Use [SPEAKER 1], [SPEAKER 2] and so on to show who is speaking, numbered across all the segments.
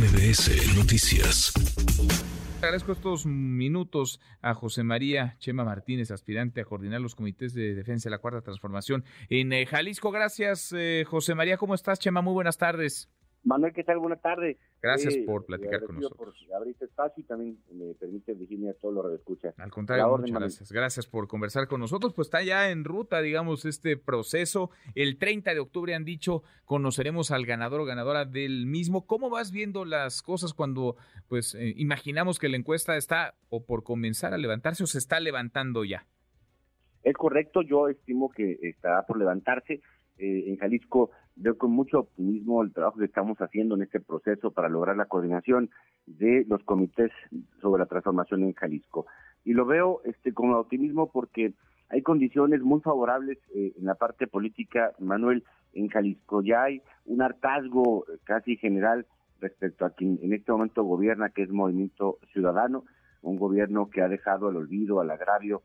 [SPEAKER 1] MBS Noticias.
[SPEAKER 2] Agradezco estos minutos a José María Chema Martínez, aspirante a coordinar los comités de defensa de la Cuarta Transformación en eh, Jalisco. Gracias, eh, José María. ¿Cómo estás, Chema? Muy buenas tardes.
[SPEAKER 3] Manuel, ¿qué tal? Buenas tardes.
[SPEAKER 2] Gracias eh, por platicar con nosotros.
[SPEAKER 3] por abrir este espacio y también me permite dirigirme a todos los redescuchas.
[SPEAKER 2] Al contrario, muchas gracias. Gracias por conversar con nosotros. Pues está ya en ruta, digamos, este proceso. El 30 de octubre han dicho, conoceremos al ganador o ganadora del mismo. ¿Cómo vas viendo las cosas cuando, pues, eh, imaginamos que la encuesta está o por comenzar a levantarse o se está levantando ya?
[SPEAKER 3] Es correcto, yo estimo que está por levantarse. Eh, en Jalisco veo con mucho optimismo el trabajo que estamos haciendo en este proceso para lograr la coordinación de los comités sobre la transformación en Jalisco. Y lo veo este con optimismo porque hay condiciones muy favorables eh, en la parte política, Manuel, en Jalisco. Ya hay un hartazgo casi general respecto a quien en este momento gobierna, que es Movimiento Ciudadano, un gobierno que ha dejado al olvido, al agravio,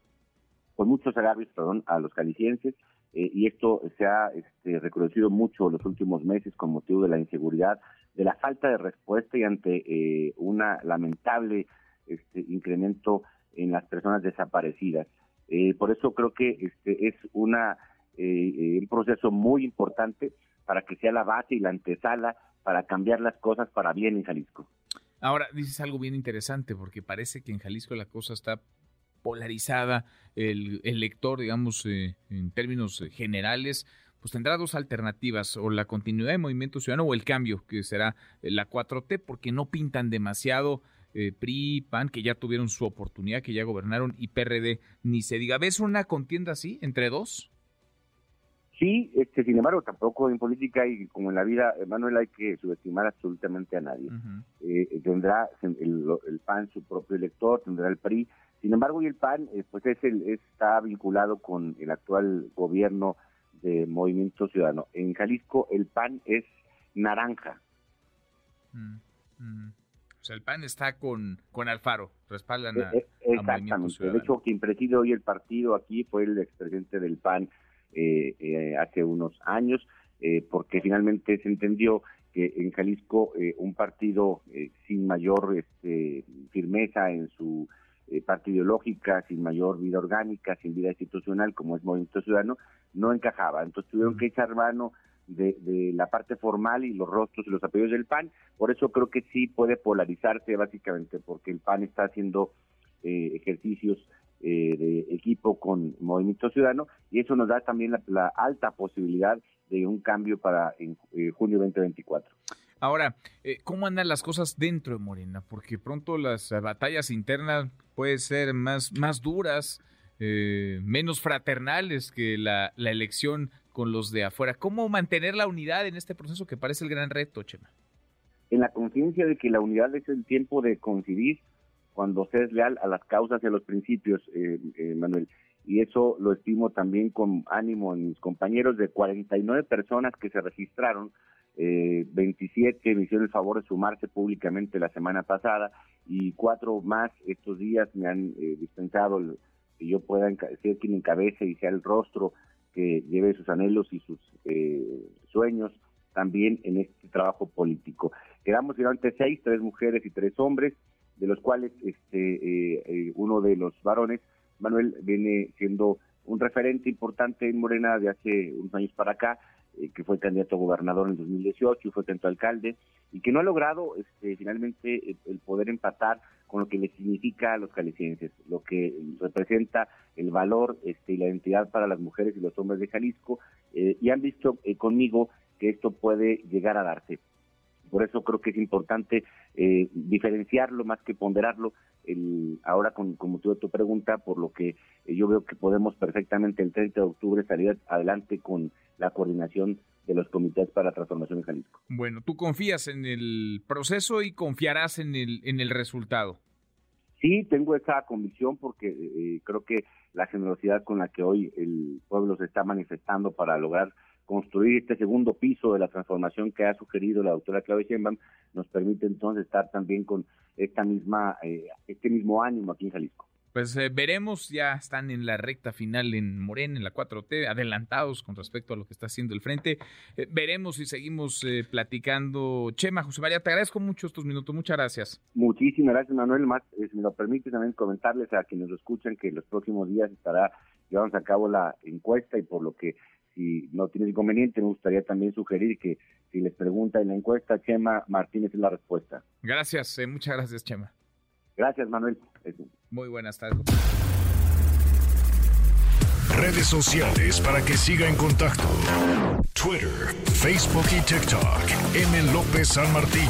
[SPEAKER 3] con muchos agravios, perdón, a los jaliscienses eh, y esto se ha este, reconocido mucho los últimos meses con motivo de la inseguridad, de la falta de respuesta y ante eh, un lamentable este, incremento en las personas desaparecidas. Eh, por eso creo que este es una un proceso muy importante para que sea la base y la antesala para cambiar las cosas para bien en Jalisco.
[SPEAKER 2] Ahora dices algo bien interesante porque parece que en Jalisco la cosa está polarizada, el, lector, digamos, eh, en términos eh, generales, pues tendrá dos alternativas, o la continuidad del movimiento ciudadano o el cambio, que será eh, la 4T, porque no pintan demasiado PRI, PAN, que ya tuvieron su oportunidad, que ya gobernaron, y PRD, ni se diga. ¿Ves una contienda así entre dos?
[SPEAKER 3] Sí, este, sin embargo, tampoco en política y como en la vida, Manuel, hay que subestimar absolutamente a nadie. tendrá el, el, PAN su propio elector, tendrá el PRI sin embargo, y el PAN, eh, pues es el, está vinculado con el actual gobierno de Movimiento Ciudadano. En Jalisco, el PAN es naranja.
[SPEAKER 2] Mm, mm. O sea, el PAN está con, con Alfaro, respaldan a, eh, eh, Movimiento Ciudadano.
[SPEAKER 3] De hecho, quien preside hoy el partido aquí fue el expresidente del PAN hace unos años, porque finalmente se entendió que en Jalisco un partido sin mayor este, firmeza en su eh, parte ideológica, sin mayor vida orgánica, sin vida institucional, como es Movimiento Ciudadano, no encajaba. Entonces tuvieron que echar mano de, la parte formal y los rostros y los apellidos del PAN. Por eso creo que sí puede polarizarse básicamente, porque el PAN está haciendo eh, ejercicios eh, de equipo con Movimiento Ciudadano y eso nos da también la, alta posibilidad de un cambio para en, junio 2024.
[SPEAKER 2] Ahora, ¿cómo andan las cosas dentro de Morena? Porque pronto las batallas internas pueden ser más, más duras, eh, menos fraternales que la, la, elección con los de afuera. ¿Cómo mantener la unidad en este proceso que parece el gran reto, Chema?
[SPEAKER 3] En la conciencia de que la unidad es el tiempo de coincidir cuando se es leal a las causas y a los principios, eh, eh, Manuel. Y eso lo estimo también con ánimo en mis compañeros de 49 personas que se registraron eh, 27 me hicieron el favor de sumarse públicamente la semana pasada y cuatro más estos días me han eh, dispensado que yo pueda ser quien encabece y sea el rostro que lleve sus anhelos y sus eh, sueños también en este trabajo político. Quedamos finalmente seis, tres mujeres y tres hombres, de los cuales este eh, uno de los varones, Manuel, viene siendo un referente importante en Morena de hace unos años para acá, eh, que fue candidato a gobernador en 2018 y fue candidato alcalde, y que no ha logrado este, finalmente el, poder empatar con lo que le significa a los jaliscienses, lo que representa el valor este, y la identidad para las mujeres y los hombres de Jalisco, eh, y han visto eh, conmigo que esto puede llegar a darse. Por eso creo que es importante diferenciarlo más que ponderarlo. El, ahora, con, con motivo de tu pregunta, por lo que yo veo que podemos perfectamente el 30 de octubre salir adelante con la coordinación de los comités para la transformación en Jalisco.
[SPEAKER 2] Bueno, tú confías en el proceso y confiarás en el, en el resultado.
[SPEAKER 3] Sí, tengo esa convicción porque eh, creo que la generosidad con la que hoy el pueblo se está manifestando para lograr construir este segundo piso de la transformación que ha sugerido la doctora Claudia Sheinbaum nos permite entonces estar también con esta misma eh, este mismo ánimo aquí en Jalisco.
[SPEAKER 2] Pues eh, veremos, ya están en la recta final en Morena, en la 4T, adelantados con respecto a lo que está haciendo el frente. Eh, veremos si seguimos eh, platicando. Chema, José María, te agradezco mucho estos minutos, muchas gracias.
[SPEAKER 3] Muchísimas gracias, Manuel. Más, si me lo permite, también comentarles a quienes lo escuchan que los próximos días estará llevándose a cabo la encuesta y por lo que si no tiene inconveniente, me gustaría también sugerir que si les pregunta en la encuesta, Chema Martínez es la respuesta.
[SPEAKER 2] Gracias, muchas gracias, Chema.
[SPEAKER 3] Gracias, Manuel.
[SPEAKER 2] Muy buenas tardes.
[SPEAKER 1] Redes sociales para que siga en contacto: Twitter, Facebook y TikTok. M. López San Martín.